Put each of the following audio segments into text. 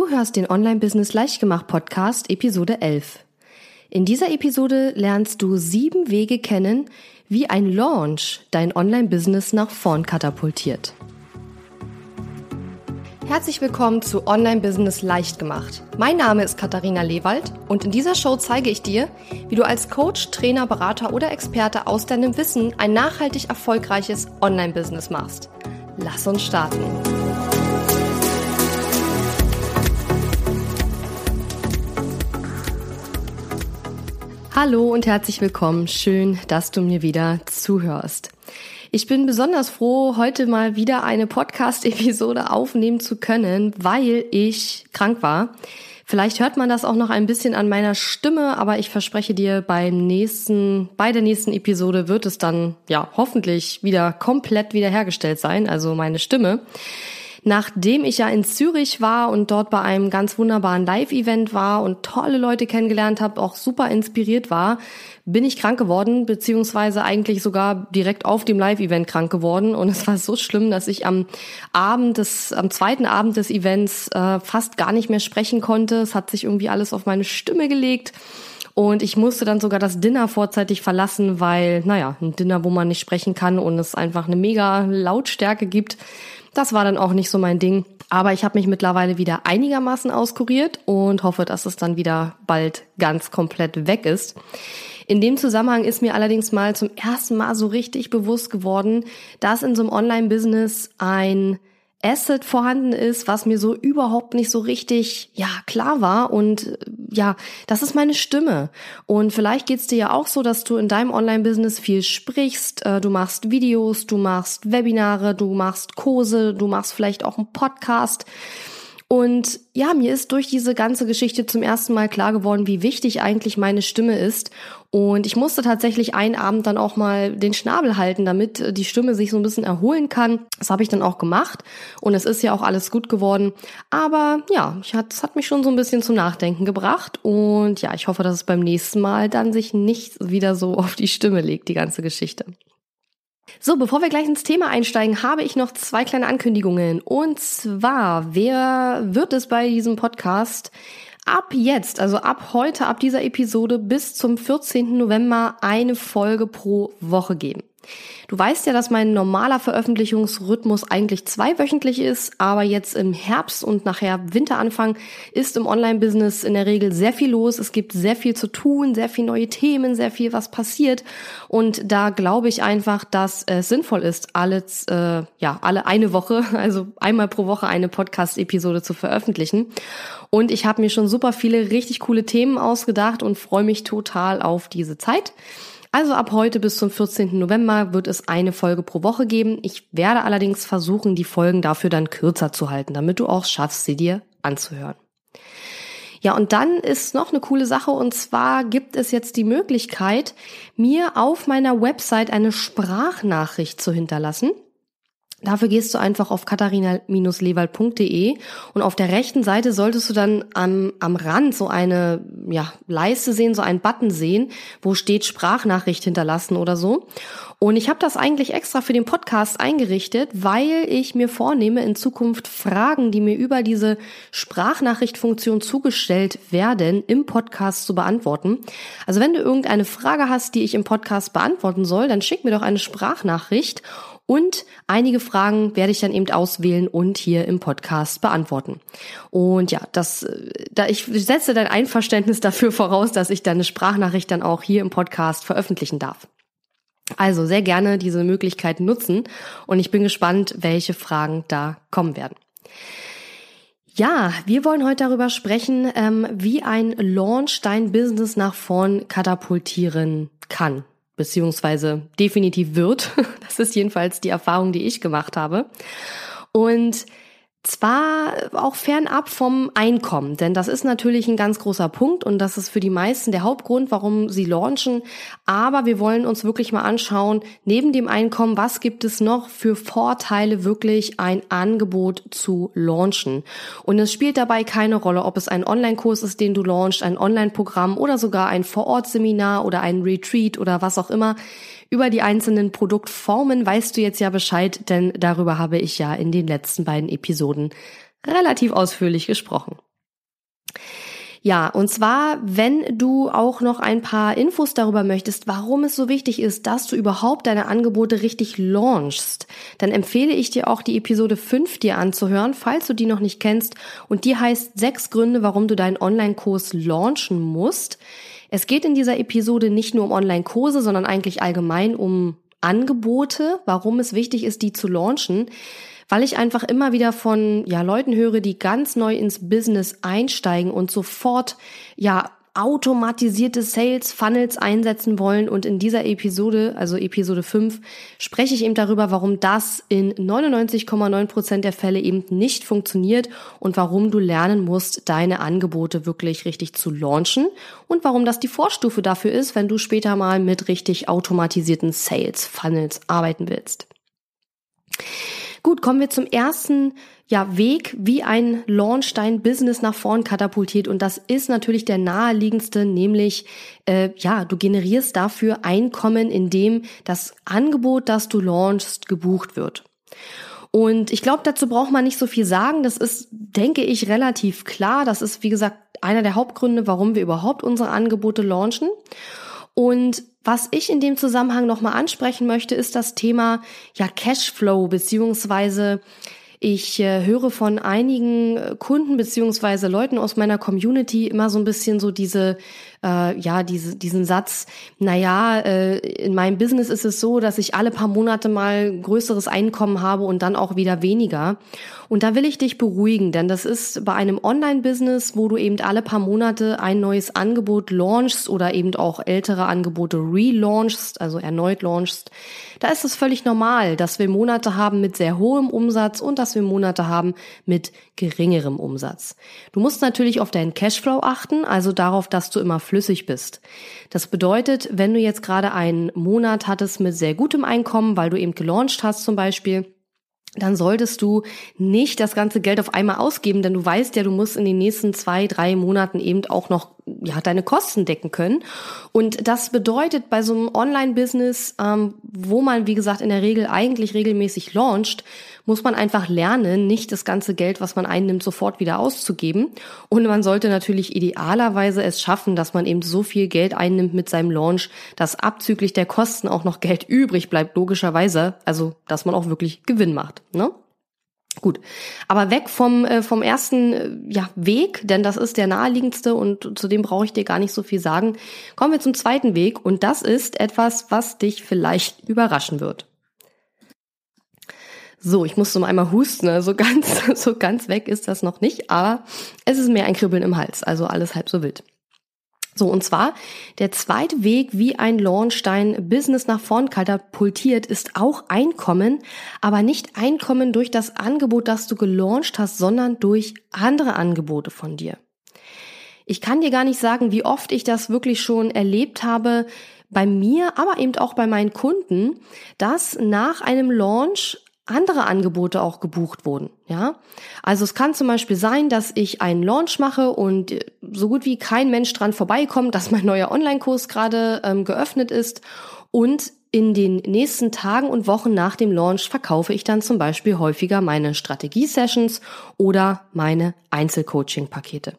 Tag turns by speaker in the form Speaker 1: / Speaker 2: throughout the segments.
Speaker 1: Du hörst den Online-Business Leichtgemacht Podcast Episode 11. In dieser Episode lernst du sieben Wege kennen, wie ein Launch dein Online-Business nach vorn katapultiert. Herzlich willkommen zu Online Business leicht gemacht. Mein Name ist Katharina Lewald und in dieser Show zeige ich dir, wie du als Coach, Trainer, Berater oder Experte aus deinem Wissen ein nachhaltig erfolgreiches Online Business machst. Lass uns starten. Hallo und herzlich willkommen. Schön, dass du mir wieder zuhörst. Ich bin besonders froh, heute mal wieder eine Podcast-Episode aufnehmen zu können, weil ich krank war. Vielleicht hört man das auch noch ein bisschen an meiner Stimme, aber ich verspreche dir, beim nächsten, bei der nächsten Episode wird es dann, ja, hoffentlich wieder komplett wiederhergestellt sein, also meine Stimme. Nachdem ich ja in Zürich war und dort bei einem ganz wunderbaren Live-Event war und tolle Leute kennengelernt habe, auch super inspiriert war, bin ich krank geworden, beziehungsweise eigentlich sogar direkt auf dem Live-Event krank geworden. Und es war so schlimm, dass ich am Abend des, am zweiten Abend des Events äh, fast gar nicht mehr sprechen konnte. Es hat sich irgendwie alles auf meine Stimme gelegt. Und ich musste dann sogar das Dinner vorzeitig verlassen, weil, naja, ein Dinner, wo man nicht sprechen kann und es einfach eine mega Lautstärke gibt, das war dann auch nicht so mein Ding. Aber ich habe mich mittlerweile wieder einigermaßen auskuriert und hoffe, dass es dann wieder bald ganz komplett weg ist. In dem Zusammenhang ist mir allerdings mal zum ersten Mal so richtig bewusst geworden, dass in so einem Online-Business ein Asset vorhanden ist, was mir so überhaupt nicht so richtig, ja, klar war. Und äh, ja, das ist meine Stimme. Und vielleicht geht's dir ja auch so, dass du in deinem Online-Business viel sprichst. Äh, du machst Videos, du machst Webinare, du machst Kurse, du machst vielleicht auch einen Podcast. Und ja, mir ist durch diese ganze Geschichte zum ersten Mal klar geworden, wie wichtig eigentlich meine Stimme ist. Und ich musste tatsächlich einen Abend dann auch mal den Schnabel halten, damit die Stimme sich so ein bisschen erholen kann. Das habe ich dann auch gemacht. Und es ist ja auch alles gut geworden. Aber ja, es hat, hat mich schon so ein bisschen zum Nachdenken gebracht. Und ja, ich hoffe, dass es beim nächsten Mal dann sich nicht wieder so auf die Stimme legt, die ganze Geschichte. So, bevor wir gleich ins Thema einsteigen, habe ich noch zwei kleine Ankündigungen. Und zwar, wer wird es bei diesem Podcast ab jetzt, also ab heute, ab dieser Episode bis zum 14. November eine Folge pro Woche geben? Du weißt ja, dass mein normaler Veröffentlichungsrhythmus eigentlich zweiwöchentlich ist, aber jetzt im Herbst und nachher Winteranfang ist im Online-Business in der Regel sehr viel los. Es gibt sehr viel zu tun, sehr viel neue Themen, sehr viel, was passiert. Und da glaube ich einfach, dass es sinnvoll ist, alle, äh, ja, alle eine Woche, also einmal pro Woche eine Podcast-Episode zu veröffentlichen. Und ich habe mir schon super viele richtig coole Themen ausgedacht und freue mich total auf diese Zeit. Also ab heute bis zum 14. November wird es eine Folge pro Woche geben. Ich werde allerdings versuchen, die Folgen dafür dann kürzer zu halten, damit du auch schaffst, sie dir anzuhören. Ja, und dann ist noch eine coole Sache und zwar gibt es jetzt die Möglichkeit, mir auf meiner Website eine Sprachnachricht zu hinterlassen. Dafür gehst du einfach auf katharina-lewald.de und auf der rechten Seite solltest du dann am, am Rand so eine ja, Leiste sehen, so einen Button sehen, wo steht Sprachnachricht hinterlassen oder so. Und ich habe das eigentlich extra für den Podcast eingerichtet, weil ich mir vornehme, in Zukunft Fragen, die mir über diese Sprachnachrichtfunktion zugestellt werden, im Podcast zu beantworten. Also wenn du irgendeine Frage hast, die ich im Podcast beantworten soll, dann schick mir doch eine Sprachnachricht und einige Fragen werde ich dann eben auswählen und hier im Podcast beantworten. Und ja, das, äh, da ich setze dein Einverständnis dafür voraus, dass ich deine Sprachnachricht dann auch hier im Podcast veröffentlichen darf. Also sehr gerne diese Möglichkeit nutzen und ich bin gespannt, welche Fragen da kommen werden. Ja, wir wollen heute darüber sprechen, ähm, wie ein Launch dein Business nach vorn katapultieren kann beziehungsweise definitiv wird. Das ist jedenfalls die Erfahrung, die ich gemacht habe. Und zwar auch fernab vom Einkommen, denn das ist natürlich ein ganz großer Punkt und das ist für die meisten der Hauptgrund, warum sie launchen. Aber wir wollen uns wirklich mal anschauen, neben dem Einkommen, was gibt es noch für Vorteile, wirklich ein Angebot zu launchen. Und es spielt dabei keine Rolle, ob es ein Online-Kurs ist, den du launchst, ein Online-Programm oder sogar ein Vor-Ort-Seminar oder ein Retreat oder was auch immer. Über die einzelnen Produktformen weißt du jetzt ja Bescheid, denn darüber habe ich ja in den letzten beiden Episoden relativ ausführlich gesprochen. Ja, und zwar, wenn du auch noch ein paar Infos darüber möchtest, warum es so wichtig ist, dass du überhaupt deine Angebote richtig launchst, dann empfehle ich dir auch die Episode 5 dir anzuhören, falls du die noch nicht kennst. Und die heißt sechs Gründe, warum du deinen Online-Kurs launchen musst. Es geht in dieser Episode nicht nur um Online-Kurse, sondern eigentlich allgemein um Angebote, warum es wichtig ist, die zu launchen weil ich einfach immer wieder von ja Leuten höre, die ganz neu ins Business einsteigen und sofort ja automatisierte Sales Funnels einsetzen wollen und in dieser Episode, also Episode 5, spreche ich eben darüber, warum das in 99,9 Prozent der Fälle eben nicht funktioniert und warum du lernen musst, deine Angebote wirklich richtig zu launchen und warum das die Vorstufe dafür ist, wenn du später mal mit richtig automatisierten Sales Funnels arbeiten willst. Gut, kommen wir zum ersten ja, Weg, wie ein Launch dein Business nach vorn katapultiert. Und das ist natürlich der naheliegendste, nämlich äh, ja, du generierst dafür Einkommen, indem das Angebot, das du launchst, gebucht wird. Und ich glaube, dazu braucht man nicht so viel sagen. Das ist, denke ich, relativ klar. Das ist, wie gesagt, einer der Hauptgründe, warum wir überhaupt unsere Angebote launchen. Und was ich in dem Zusammenhang nochmal ansprechen möchte, ist das Thema ja Cashflow beziehungsweise ich äh, höre von einigen äh, Kunden beziehungsweise Leuten aus meiner Community immer so ein bisschen so diese äh, ja, diese, diesen Satz, naja, äh, in meinem Business ist es so, dass ich alle paar Monate mal größeres Einkommen habe und dann auch wieder weniger. Und da will ich dich beruhigen, denn das ist bei einem Online-Business, wo du eben alle paar Monate ein neues Angebot launchst oder eben auch ältere Angebote relaunchst, also erneut launchst, da ist es völlig normal, dass wir Monate haben mit sehr hohem Umsatz und dass wir Monate haben mit geringerem Umsatz. Du musst natürlich auf deinen Cashflow achten, also darauf, dass du immer flüssig bist. Das bedeutet, wenn du jetzt gerade einen Monat hattest mit sehr gutem Einkommen, weil du eben gelauncht hast zum Beispiel, dann solltest du nicht das ganze Geld auf einmal ausgeben, denn du weißt ja, du musst in den nächsten zwei, drei Monaten eben auch noch ja, deine Kosten decken können. Und das bedeutet bei so einem Online-Business, ähm, wo man, wie gesagt, in der Regel eigentlich regelmäßig launcht, muss man einfach lernen, nicht das ganze Geld, was man einnimmt, sofort wieder auszugeben. Und man sollte natürlich idealerweise es schaffen, dass man eben so viel Geld einnimmt mit seinem Launch, dass abzüglich der Kosten auch noch Geld übrig bleibt, logischerweise. Also, dass man auch wirklich Gewinn macht. Ne? Gut, aber weg vom, äh, vom ersten äh, ja, Weg, denn das ist der naheliegendste und zu dem brauche ich dir gar nicht so viel sagen. Kommen wir zum zweiten Weg und das ist etwas, was dich vielleicht überraschen wird. So, ich muss so einmal husten, ne? so ganz, so ganz weg ist das noch nicht, aber es ist mehr ein Kribbeln im Hals, also alles halb so wild. So, und zwar der zweite Weg, wie ein Launch dein Business nach vorn katapultiert, ist auch Einkommen, aber nicht Einkommen durch das Angebot, das du gelauncht hast, sondern durch andere Angebote von dir. Ich kann dir gar nicht sagen, wie oft ich das wirklich schon erlebt habe, bei mir, aber eben auch bei meinen Kunden, dass nach einem Launch andere Angebote auch gebucht wurden. Ja, also es kann zum Beispiel sein, dass ich einen Launch mache und so gut wie kein Mensch dran vorbeikommt, dass mein neuer Online-Kurs gerade ähm, geöffnet ist und in den nächsten Tagen und Wochen nach dem Launch verkaufe ich dann zum Beispiel häufiger meine Strategie-Sessions oder meine Einzelcoaching-Pakete.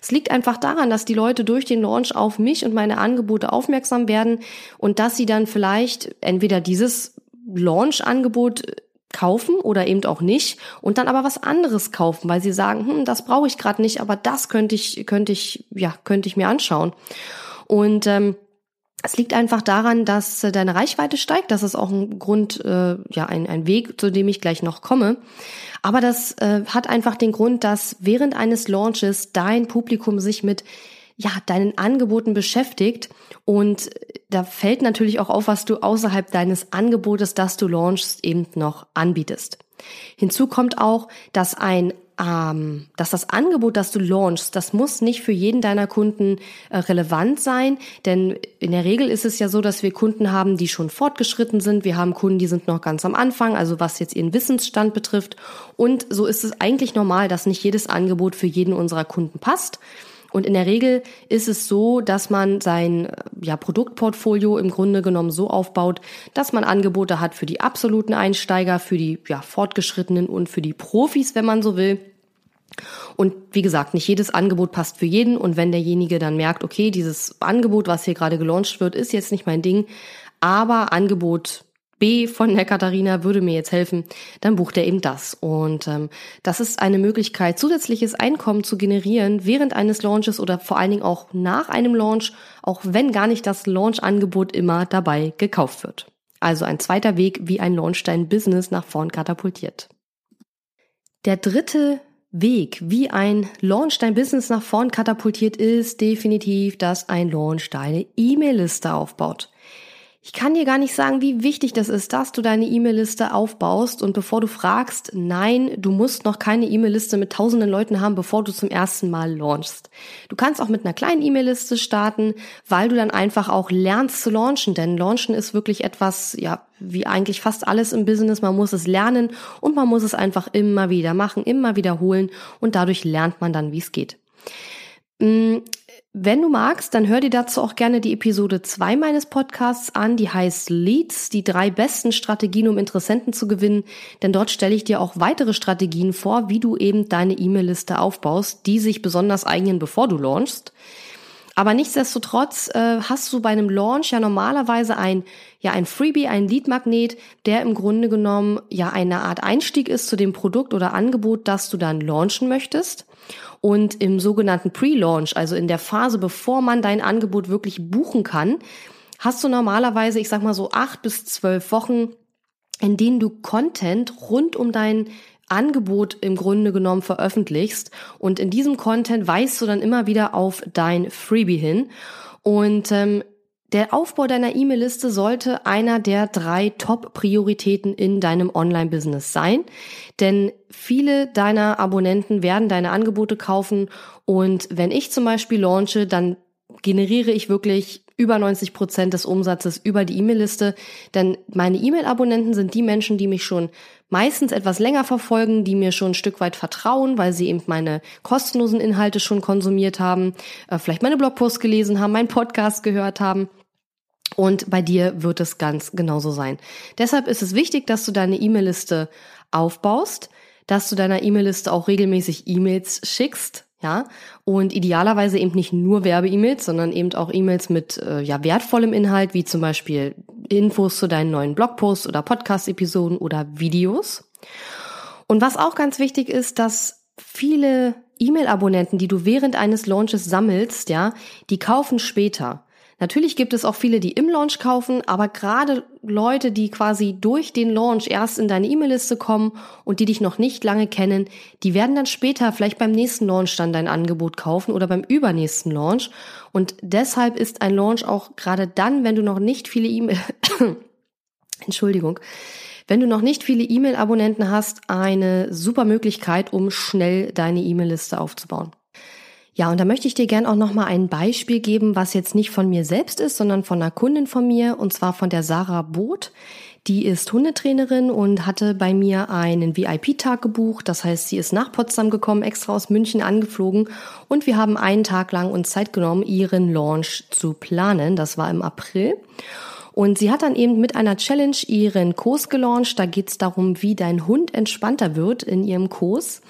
Speaker 1: Es liegt einfach daran, dass die Leute durch den Launch auf mich und meine Angebote aufmerksam werden und dass sie dann vielleicht entweder dieses Launch-Angebot kaufen oder eben auch nicht und dann aber was anderes kaufen, weil sie sagen, hm, das brauche ich gerade nicht, aber das könnte ich könnte ich ja könnte ich mir anschauen und ähm, es liegt einfach daran, dass äh, deine Reichweite steigt. Das ist auch ein Grund, äh, ja, ein, ein Weg, zu dem ich gleich noch komme. Aber das äh, hat einfach den Grund, dass während eines Launches dein Publikum sich mit ja, deinen Angeboten beschäftigt. Und da fällt natürlich auch auf, was du außerhalb deines Angebotes, das du launchst, eben noch anbietest. Hinzu kommt auch, dass ein ähm, dass das Angebot, das du launchst, das muss nicht für jeden deiner Kunden äh, relevant sein, denn in der Regel ist es ja so, dass wir Kunden haben, die schon fortgeschritten sind. Wir haben Kunden, die sind noch ganz am Anfang, also was jetzt ihren Wissensstand betrifft. Und so ist es eigentlich normal, dass nicht jedes Angebot für jeden unserer Kunden passt. Und in der Regel ist es so, dass man sein ja, Produktportfolio im Grunde genommen so aufbaut, dass man Angebote hat für die absoluten Einsteiger, für die ja, fortgeschrittenen und für die Profis, wenn man so will. Und wie gesagt, nicht jedes Angebot passt für jeden. Und wenn derjenige dann merkt, okay, dieses Angebot, was hier gerade gelauncht wird, ist jetzt nicht mein Ding, aber Angebot B von der Katharina würde mir jetzt helfen, dann bucht er eben das. Und ähm, das ist eine Möglichkeit, zusätzliches Einkommen zu generieren während eines Launches oder vor allen Dingen auch nach einem Launch, auch wenn gar nicht das Launch-Angebot immer dabei gekauft wird. Also ein zweiter Weg, wie ein Launch dein Business nach vorn katapultiert. Der dritte Weg, wie ein Launch dein Business nach vorn katapultiert, ist definitiv, dass ein Launch deine E-Mail-Liste aufbaut. Ich kann dir gar nicht sagen, wie wichtig das ist, dass du deine E-Mail-Liste aufbaust und bevor du fragst, nein, du musst noch keine E-Mail-Liste mit tausenden Leuten haben, bevor du zum ersten Mal launchst. Du kannst auch mit einer kleinen E-Mail-Liste starten, weil du dann einfach auch lernst zu launchen, denn launchen ist wirklich etwas, ja, wie eigentlich fast alles im Business, man muss es lernen und man muss es einfach immer wieder machen, immer wiederholen und dadurch lernt man dann, wie es geht. Wenn du magst, dann hör dir dazu auch gerne die Episode 2 meines Podcasts an, die heißt Leads, die drei besten Strategien, um Interessenten zu gewinnen. Denn dort stelle ich dir auch weitere Strategien vor, wie du eben deine E-Mail-Liste aufbaust, die sich besonders eignen, bevor du launchst. Aber nichtsdestotrotz äh, hast du bei einem Launch ja normalerweise ein, ja, ein Freebie, ein Lead-Magnet, der im Grunde genommen ja eine Art Einstieg ist zu dem Produkt oder Angebot, das du dann launchen möchtest. Und im sogenannten Pre-Launch, also in der Phase, bevor man dein Angebot wirklich buchen kann, hast du normalerweise, ich sag mal so acht bis zwölf Wochen, in denen du Content rund um dein Angebot im Grunde genommen veröffentlichst. Und in diesem Content weist du dann immer wieder auf dein Freebie hin. Und ähm, der Aufbau deiner E-Mail-Liste sollte einer der drei Top-Prioritäten in deinem Online-Business sein. Denn viele deiner Abonnenten werden deine Angebote kaufen. Und wenn ich zum Beispiel launche, dann generiere ich wirklich über 90 Prozent des Umsatzes über die E-Mail-Liste. Denn meine E-Mail-Abonnenten sind die Menschen, die mich schon meistens etwas länger verfolgen, die mir schon ein Stück weit vertrauen, weil sie eben meine kostenlosen Inhalte schon konsumiert haben, äh, vielleicht meine Blogposts gelesen haben, meinen Podcast gehört haben. Und bei dir wird es ganz genauso sein. Deshalb ist es wichtig, dass du deine E-Mail-Liste aufbaust, dass du deiner E-Mail-Liste auch regelmäßig E-Mails schickst, ja, und idealerweise eben nicht nur Werbe-E-Mails, sondern eben auch E-Mails mit äh, ja wertvollem Inhalt, wie zum Beispiel Infos zu deinen neuen Blogposts oder Podcast-Episoden oder Videos. Und was auch ganz wichtig ist, dass viele E-Mail-Abonnenten, die du während eines Launches sammelst, ja, die kaufen später. Natürlich gibt es auch viele, die im Launch kaufen, aber gerade Leute, die quasi durch den Launch erst in deine E-Mail-Liste kommen und die dich noch nicht lange kennen, die werden dann später vielleicht beim nächsten Launch dann dein Angebot kaufen oder beim übernächsten Launch. Und deshalb ist ein Launch auch gerade dann, wenn du noch nicht viele E-Mail, Entschuldigung, wenn du noch nicht viele E-Mail-Abonnenten hast, eine super Möglichkeit, um schnell deine E-Mail-Liste aufzubauen. Ja, und da möchte ich dir gern auch nochmal ein Beispiel geben, was jetzt nicht von mir selbst ist, sondern von einer Kundin von mir, und zwar von der Sarah Boot. Die ist Hundetrainerin und hatte bei mir einen VIP-Tag gebucht. Das heißt, sie ist nach Potsdam gekommen, extra aus München angeflogen und wir haben einen Tag lang uns Zeit genommen, ihren Launch zu planen. Das war im April. Und sie hat dann eben mit einer Challenge ihren Kurs gelauncht. Da geht es darum, wie dein Hund entspannter wird in ihrem Kurs.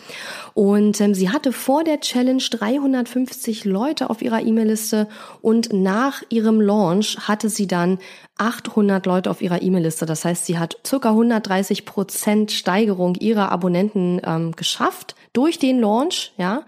Speaker 1: Und ähm, sie hatte vor der Challenge 350 Leute auf ihrer E-Mail-Liste und nach ihrem Launch hatte sie dann 800 Leute auf ihrer E-Mail-Liste. Das heißt, sie hat circa 130 Prozent Steigerung ihrer Abonnenten ähm, geschafft durch den Launch, ja.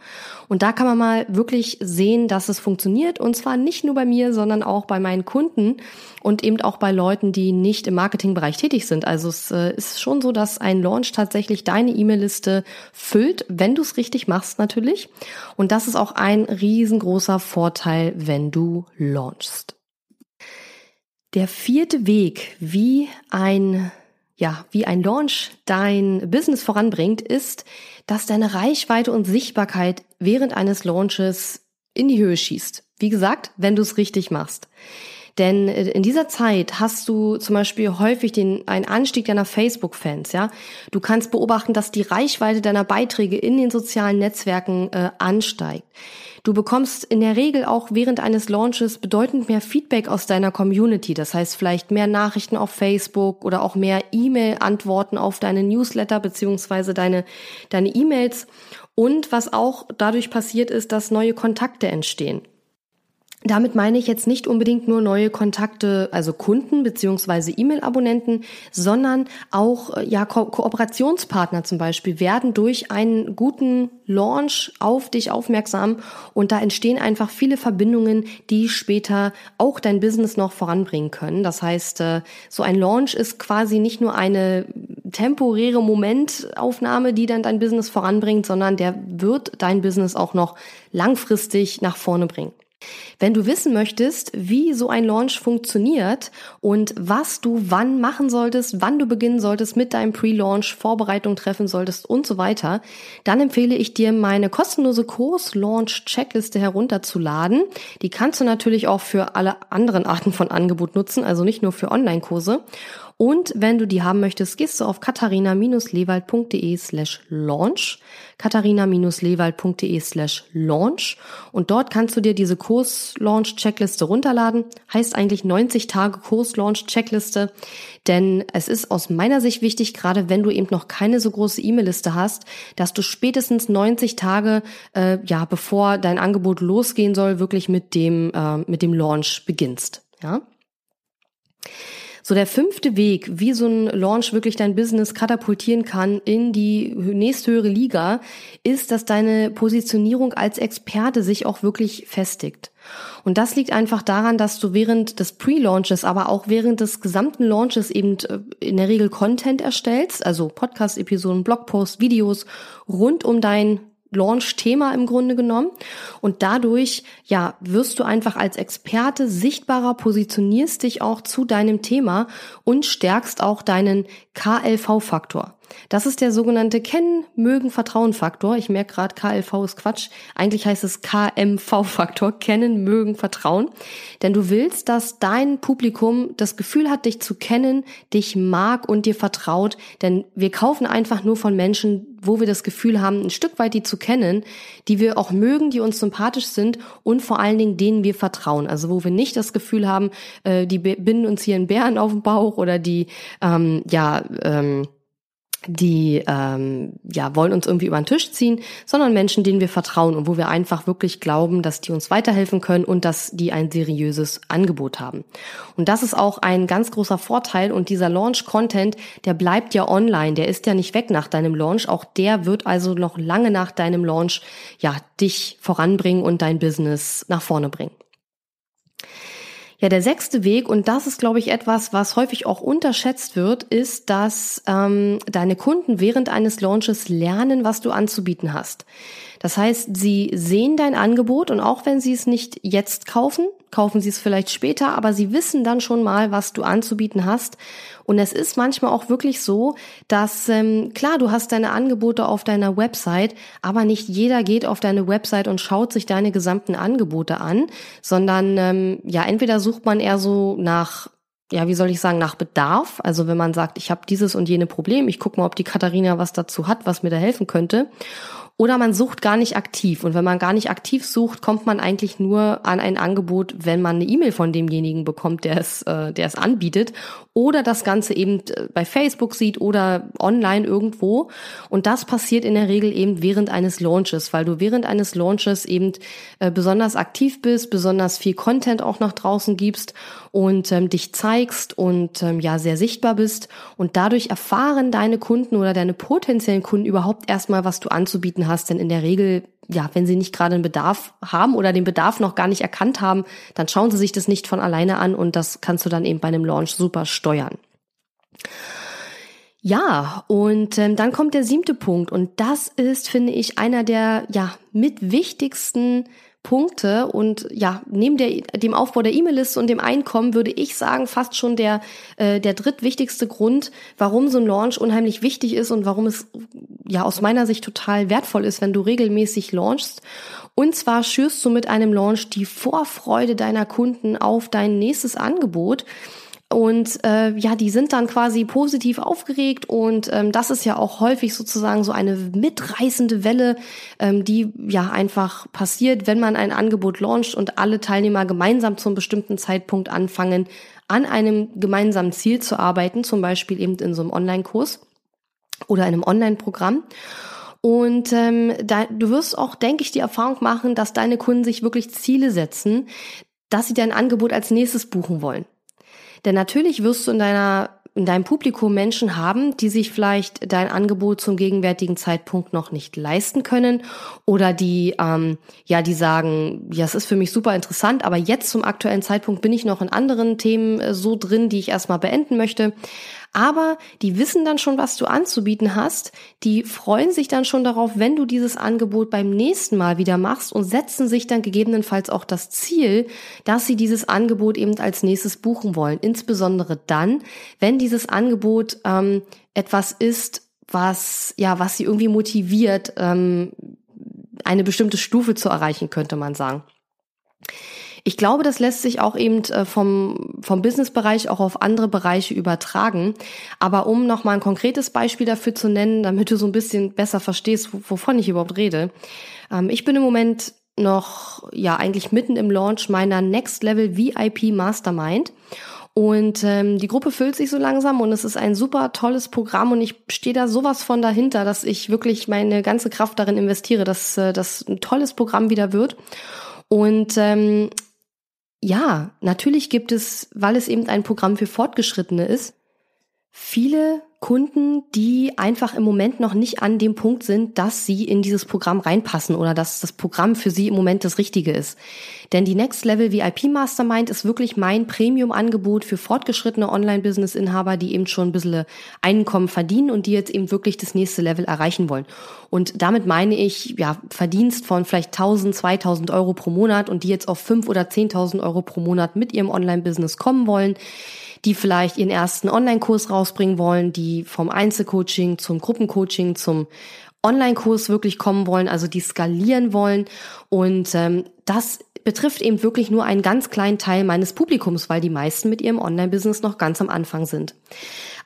Speaker 1: Und da kann man mal wirklich sehen, dass es funktioniert. Und zwar nicht nur bei mir, sondern auch bei meinen Kunden und eben auch bei Leuten, die nicht im Marketingbereich tätig sind. Also es äh, ist schon so, dass ein Launch tatsächlich deine E-Mail-Liste füllt, wenn du es richtig machst natürlich. Und das ist auch ein riesengroßer Vorteil, wenn du launchst. Der vierte Weg, wie ein ja, wie ein Launch dein Business voranbringt, ist, dass deine Reichweite und Sichtbarkeit während eines Launches in die Höhe schießt. Wie gesagt, wenn du es richtig machst. Denn äh, in dieser Zeit hast du zum Beispiel häufig den, einen Anstieg deiner Facebook-Fans, ja. Du kannst beobachten, dass die Reichweite deiner Beiträge in den sozialen Netzwerken äh, ansteigt. Du bekommst in der Regel auch während eines Launches bedeutend mehr Feedback aus deiner Community. Das heißt vielleicht mehr Nachrichten auf Facebook oder auch mehr E-Mail-Antworten auf deine Newsletter beziehungsweise deine, deine E-Mails. Und was auch dadurch passiert ist, dass neue Kontakte entstehen. Damit meine ich jetzt nicht unbedingt nur neue Kontakte, also Kunden beziehungsweise E-Mail-Abonnenten, sondern auch äh, ja Ko Kooperationspartner zum Beispiel werden durch einen guten Launch auf dich aufmerksam und da entstehen einfach viele Verbindungen, die später auch dein Business noch voranbringen können. Das heißt, äh, so ein Launch ist quasi nicht nur eine temporäre Momentaufnahme, die dann dein Business voranbringt, sondern der wird dein Business auch noch langfristig nach vorne bringen. Wenn du wissen möchtest, wie so ein Launch funktioniert und was du wann machen solltest, wann du beginnen solltest mit deinem Pre-Launch, Vorbereitung treffen solltest und so weiter, dann empfehle ich dir meine kostenlose Kurs-Launch-Checkliste herunterzuladen. Die kannst du natürlich auch für alle anderen Arten von Angebot nutzen, also nicht nur für Online-Kurse. Und wenn du die haben möchtest, gehst du auf katharina-lewald.de slash launch, katharina-lewald.de slash launch und dort kannst du dir diese Kurs-Launch-Checkliste runterladen. Heißt eigentlich 90 Tage Kurs-Launch-Checkliste, denn es ist aus meiner Sicht wichtig, gerade wenn du eben noch keine so große E-Mail-Liste hast, dass du spätestens 90 Tage, äh, ja, bevor dein Angebot losgehen soll, wirklich mit dem, äh, mit dem Launch beginnst. Ja. So der fünfte Weg, wie so ein Launch wirklich dein Business katapultieren kann in die nächsthöhere Liga, ist, dass deine Positionierung als Experte sich auch wirklich festigt. Und das liegt einfach daran, dass du während des Pre-Launches, aber auch während des gesamten Launches eben äh, in der Regel Content erstellst, also Podcast-Episoden, Blogposts, Videos rund um dein Launch-Thema im Grunde genommen. Und dadurch, ja, wirst du einfach als Experte sichtbarer, positionierst dich auch zu deinem Thema und stärkst auch deinen KLV-Faktor. Das ist der sogenannte Kennen, Mögen, Vertrauen-Faktor. Ich merke gerade, KLV ist Quatsch. Eigentlich heißt es KMV-Faktor. Kennen, Mögen, Vertrauen. Denn du willst, dass dein Publikum das Gefühl hat, dich zu kennen, dich mag und dir vertraut. Denn wir kaufen einfach nur von Menschen, wo wir das Gefühl haben, ein Stück weit die zu kennen, die wir auch mögen, die uns sympathisch sind und vor allen Dingen denen wir vertrauen. Also wo wir nicht das Gefühl haben, äh, die binden uns hier einen Bären auf den Bauch oder die ähm, ja ähm, die ähm, ja wollen uns irgendwie über den Tisch ziehen, sondern Menschen, denen wir vertrauen und wo wir einfach wirklich glauben, dass die uns weiterhelfen können und dass die ein seriöses Angebot haben. Und das ist auch ein ganz großer Vorteil und dieser Launch-Content, der bleibt ja online, der ist ja nicht weg nach deinem Launch, auch der wird also noch lange nach deinem Launch ja dich voranbringen und dein Business nach vorne bringen. Ja, der sechste Weg, und das ist, glaube ich, etwas, was häufig auch unterschätzt wird, ist, dass ähm, deine Kunden während eines Launches lernen, was du anzubieten hast. Das heißt, sie sehen dein Angebot und auch wenn sie es nicht jetzt kaufen, kaufen sie es vielleicht später, aber sie wissen dann schon mal, was du anzubieten hast. Und es ist manchmal auch wirklich so, dass ähm, klar, du hast deine Angebote auf deiner Website, aber nicht jeder geht auf deine Website und schaut sich deine gesamten Angebote an, sondern ähm, ja, entweder sucht man eher so nach ja, wie soll ich sagen, nach Bedarf. Also wenn man sagt, ich habe dieses und jene Problem, ich gucke mal, ob die Katharina was dazu hat, was mir da helfen könnte. Oder man sucht gar nicht aktiv. Und wenn man gar nicht aktiv sucht, kommt man eigentlich nur an ein Angebot, wenn man eine E-Mail von demjenigen bekommt, der es, äh, der es anbietet. Oder das Ganze eben äh, bei Facebook sieht oder online irgendwo. Und das passiert in der Regel eben während eines Launches, weil du während eines Launches eben äh, besonders aktiv bist, besonders viel Content auch nach draußen gibst und ähm, dich zeigst und ähm, ja sehr sichtbar bist. Und dadurch erfahren deine Kunden oder deine potenziellen Kunden überhaupt erstmal, was du anzubieten hast, denn in der Regel, ja, wenn sie nicht gerade einen Bedarf haben oder den Bedarf noch gar nicht erkannt haben, dann schauen sie sich das nicht von alleine an und das kannst du dann eben bei einem Launch super steuern. Ja, und ähm, dann kommt der siebte Punkt und das ist, finde ich, einer der ja mit wichtigsten Punkte und ja, neben der, dem Aufbau der E-Mail-Liste und dem Einkommen würde ich sagen, fast schon der, äh, der drittwichtigste Grund, warum so ein Launch unheimlich wichtig ist und warum es ja aus meiner Sicht total wertvoll ist, wenn du regelmäßig launchst. Und zwar schürst du mit einem Launch die Vorfreude deiner Kunden auf dein nächstes Angebot. Und äh, ja, die sind dann quasi positiv aufgeregt und ähm, das ist ja auch häufig sozusagen so eine mitreißende Welle, ähm, die ja einfach passiert, wenn man ein Angebot launcht und alle Teilnehmer gemeinsam zum bestimmten Zeitpunkt anfangen, an einem gemeinsamen Ziel zu arbeiten, zum Beispiel eben in so einem Online-Kurs oder einem Online-Programm. Und ähm, da, du wirst auch, denke ich, die Erfahrung machen, dass deine Kunden sich wirklich Ziele setzen, dass sie dein Angebot als nächstes buchen wollen. Denn natürlich wirst du in deiner in deinem Publikum Menschen haben, die sich vielleicht dein Angebot zum gegenwärtigen Zeitpunkt noch nicht leisten können oder die ähm, ja die sagen, ja, es ist für mich super interessant, aber jetzt zum aktuellen Zeitpunkt bin ich noch in anderen Themen äh, so drin, die ich erstmal beenden möchte aber die wissen dann schon, was du anzubieten hast. Die freuen sich dann schon darauf, wenn du dieses Angebot beim nächsten Mal wieder machst und setzen sich dann gegebenenfalls auch das Ziel, dass sie dieses Angebot eben als nächstes buchen wollen. Insbesondere dann, wenn dieses Angebot ähm, etwas ist, was ja, was sie irgendwie motiviert, ähm, eine bestimmte Stufe zu erreichen, könnte man sagen. Ich glaube, das lässt sich auch eben äh, vom, vom Businessbereich auch auf andere Bereiche übertragen. Aber um nochmal ein konkretes Beispiel dafür zu nennen, damit du so ein bisschen besser verstehst, wovon ich überhaupt rede. Ähm, ich bin im Moment noch, ja, eigentlich mitten im Launch meiner Next Level VIP Mastermind. Und ähm, die Gruppe füllt sich so langsam und es ist ein super tolles Programm und ich stehe da sowas von dahinter, dass ich wirklich meine ganze Kraft darin investiere, dass äh, das ein tolles Programm wieder wird. Und ähm, ja, natürlich gibt es, weil es eben ein Programm für Fortgeschrittene ist, viele Kunden, die einfach im Moment noch nicht an dem Punkt sind, dass sie in dieses Programm reinpassen oder dass das Programm für sie im Moment das Richtige ist. Denn die Next Level VIP Mastermind ist wirklich mein Premium-Angebot für fortgeschrittene Online-Business-Inhaber, die eben schon ein bisschen Einkommen verdienen und die jetzt eben wirklich das nächste Level erreichen wollen. Und damit meine ich, ja, Verdienst von vielleicht 1000, 2000 Euro pro Monat und die jetzt auf 5 oder 10.000 Euro pro Monat mit ihrem Online-Business kommen wollen die vielleicht ihren ersten Online-Kurs rausbringen wollen, die vom Einzelcoaching zum Gruppencoaching zum Online-Kurs wirklich kommen wollen, also die skalieren wollen. Und ähm, das betrifft eben wirklich nur einen ganz kleinen Teil meines Publikums, weil die meisten mit ihrem Online-Business noch ganz am Anfang sind.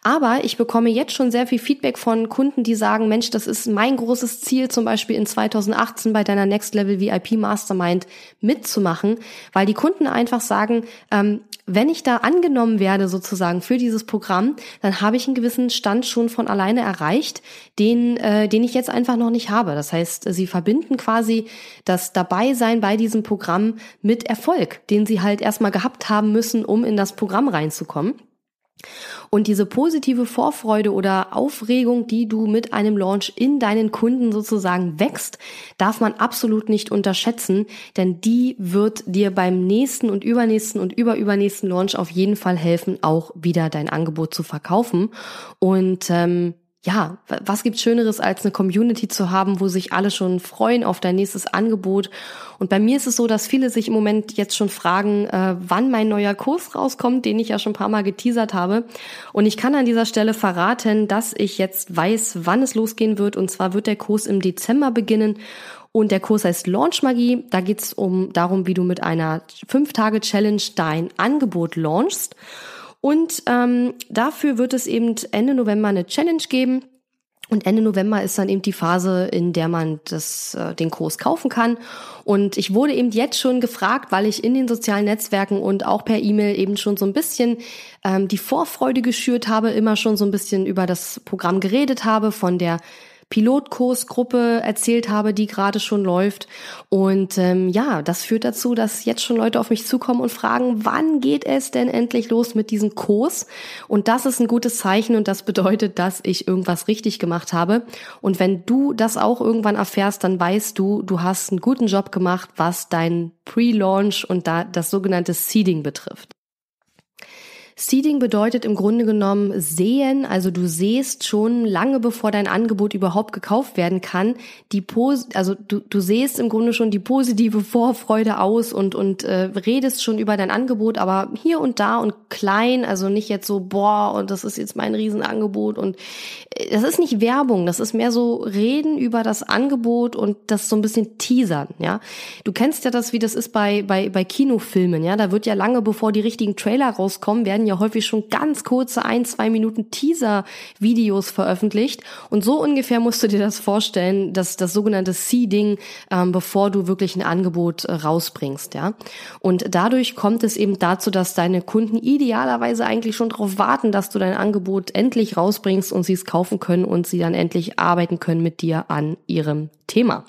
Speaker 1: Aber ich bekomme jetzt schon sehr viel Feedback von Kunden, die sagen, Mensch, das ist mein großes Ziel, zum Beispiel in 2018 bei deiner Next Level VIP Mastermind mitzumachen, weil die Kunden einfach sagen, ähm, wenn ich da angenommen werde sozusagen für dieses Programm, dann habe ich einen gewissen Stand schon von alleine erreicht, den, äh, den ich jetzt einfach noch nicht habe. Das heißt, sie verbinden quasi das Dabeisein bei diesem Programm mit Erfolg, den sie halt erstmal gehabt haben müssen, um in das Programm reinzukommen. Und diese positive Vorfreude oder Aufregung, die du mit einem Launch in deinen Kunden sozusagen wächst, darf man absolut nicht unterschätzen, denn die wird dir beim nächsten und übernächsten und überübernächsten Launch auf jeden Fall helfen, auch wieder dein Angebot zu verkaufen. Und ähm, ja, was gibt's Schöneres als eine Community zu haben, wo sich alle schon freuen auf dein nächstes Angebot? Und bei mir ist es so, dass viele sich im Moment jetzt schon fragen, äh, wann mein neuer Kurs rauskommt, den ich ja schon ein paar Mal geteasert habe. Und ich kann an dieser Stelle verraten, dass ich jetzt weiß, wann es losgehen wird. Und zwar wird der Kurs im Dezember beginnen. Und der Kurs heißt Launch Magie. Da geht's um darum, wie du mit einer 5-Tage-Challenge dein Angebot launchst. Und ähm, dafür wird es eben Ende November eine Challenge geben. Und Ende November ist dann eben die Phase, in der man das, äh, den Kurs kaufen kann. Und ich wurde eben jetzt schon gefragt, weil ich in den sozialen Netzwerken und auch per E-Mail eben schon so ein bisschen ähm, die Vorfreude geschürt habe, immer schon so ein bisschen über das Programm geredet habe, von der Pilotkursgruppe erzählt habe, die gerade schon läuft. Und ähm, ja, das führt dazu, dass jetzt schon Leute auf mich zukommen und fragen, wann geht es denn endlich los mit diesem Kurs? Und das ist ein gutes Zeichen und das bedeutet, dass ich irgendwas richtig gemacht habe. Und wenn du das auch irgendwann erfährst, dann weißt du, du hast einen guten Job gemacht, was dein Pre-Launch und da das sogenannte Seeding betrifft. Seeding bedeutet im Grunde genommen sehen, also du siehst schon lange bevor dein Angebot überhaupt gekauft werden kann, die Pos also du, du siehst im Grunde schon die positive Vorfreude aus und und äh, redest schon über dein Angebot, aber hier und da und klein, also nicht jetzt so boah und das ist jetzt mein Riesenangebot und äh, das ist nicht Werbung, das ist mehr so reden über das Angebot und das so ein bisschen teasern, ja. Du kennst ja das, wie das ist bei bei bei Kinofilmen, ja, da wird ja lange bevor die richtigen Trailer rauskommen, werden ja häufig schon ganz kurze ein, zwei Minuten Teaser-Videos veröffentlicht. Und so ungefähr musst du dir das vorstellen, dass das sogenannte Seeding, ähm, bevor du wirklich ein Angebot äh, rausbringst, ja. Und dadurch kommt es eben dazu, dass deine Kunden idealerweise eigentlich schon darauf warten, dass du dein Angebot endlich rausbringst und sie es kaufen können und sie dann endlich arbeiten können mit dir an ihrem Thema.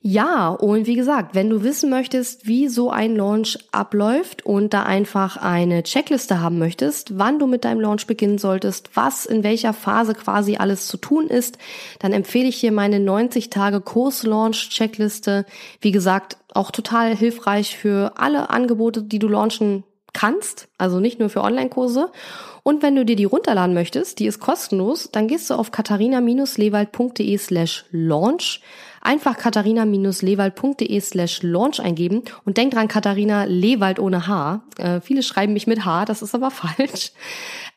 Speaker 1: Ja, und wie gesagt, wenn du wissen möchtest, wie so ein Launch abläuft und da einfach eine Checkliste haben möchtest, wann du mit deinem Launch beginnen solltest, was in welcher Phase quasi alles zu tun ist, dann empfehle ich dir meine 90 Tage Kurs-Launch Checkliste. Wie gesagt, auch total hilfreich für alle Angebote, die du launchen kannst, also nicht nur für Online-Kurse. Und wenn du dir die runterladen möchtest, die ist kostenlos, dann gehst du auf katharina-lewald.de slash launch einfach katharina-lewald.de slash launch eingeben und denk dran, Katharina Lewald ohne H. Äh, viele schreiben mich mit H, das ist aber falsch.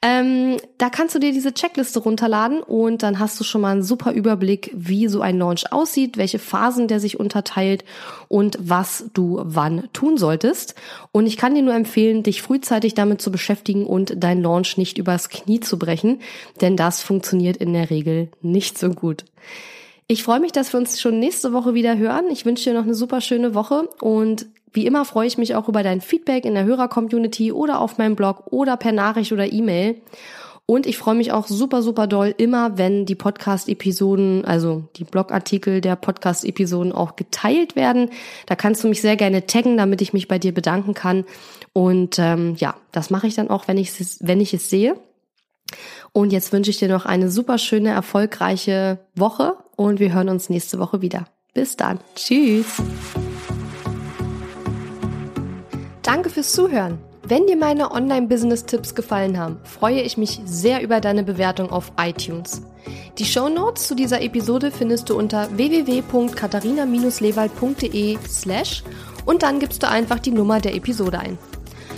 Speaker 1: Ähm, da kannst du dir diese Checkliste runterladen und dann hast du schon mal einen super Überblick, wie so ein Launch aussieht, welche Phasen der sich unterteilt und was du wann tun solltest. Und ich kann dir nur empfehlen, dich frühzeitig damit zu beschäftigen und dein Launch nicht übers Knie zu brechen, denn das funktioniert in der Regel nicht so gut. Ich freue mich, dass wir uns schon nächste Woche wieder hören. Ich wünsche dir noch eine super schöne Woche und wie immer freue ich mich auch über dein Feedback in der Hörer-Community oder auf meinem Blog oder per Nachricht oder E-Mail. Und ich freue mich auch super, super doll immer, wenn die Podcast-Episoden, also die Blogartikel der Podcast-Episoden auch geteilt werden. Da kannst du mich sehr gerne taggen, damit ich mich bei dir bedanken kann. Und ähm, ja, das mache ich dann auch, wenn ich es, wenn ich es sehe. Und jetzt wünsche ich dir noch eine super schöne, erfolgreiche Woche und wir hören uns nächste Woche wieder. Bis dann. Tschüss. Danke fürs Zuhören. Wenn dir meine Online-Business-Tipps gefallen haben, freue ich mich sehr über deine Bewertung auf iTunes. Die Show Notes zu dieser Episode findest du unter www.katharina-lewald.de slash und dann gibst du einfach die Nummer der Episode ein.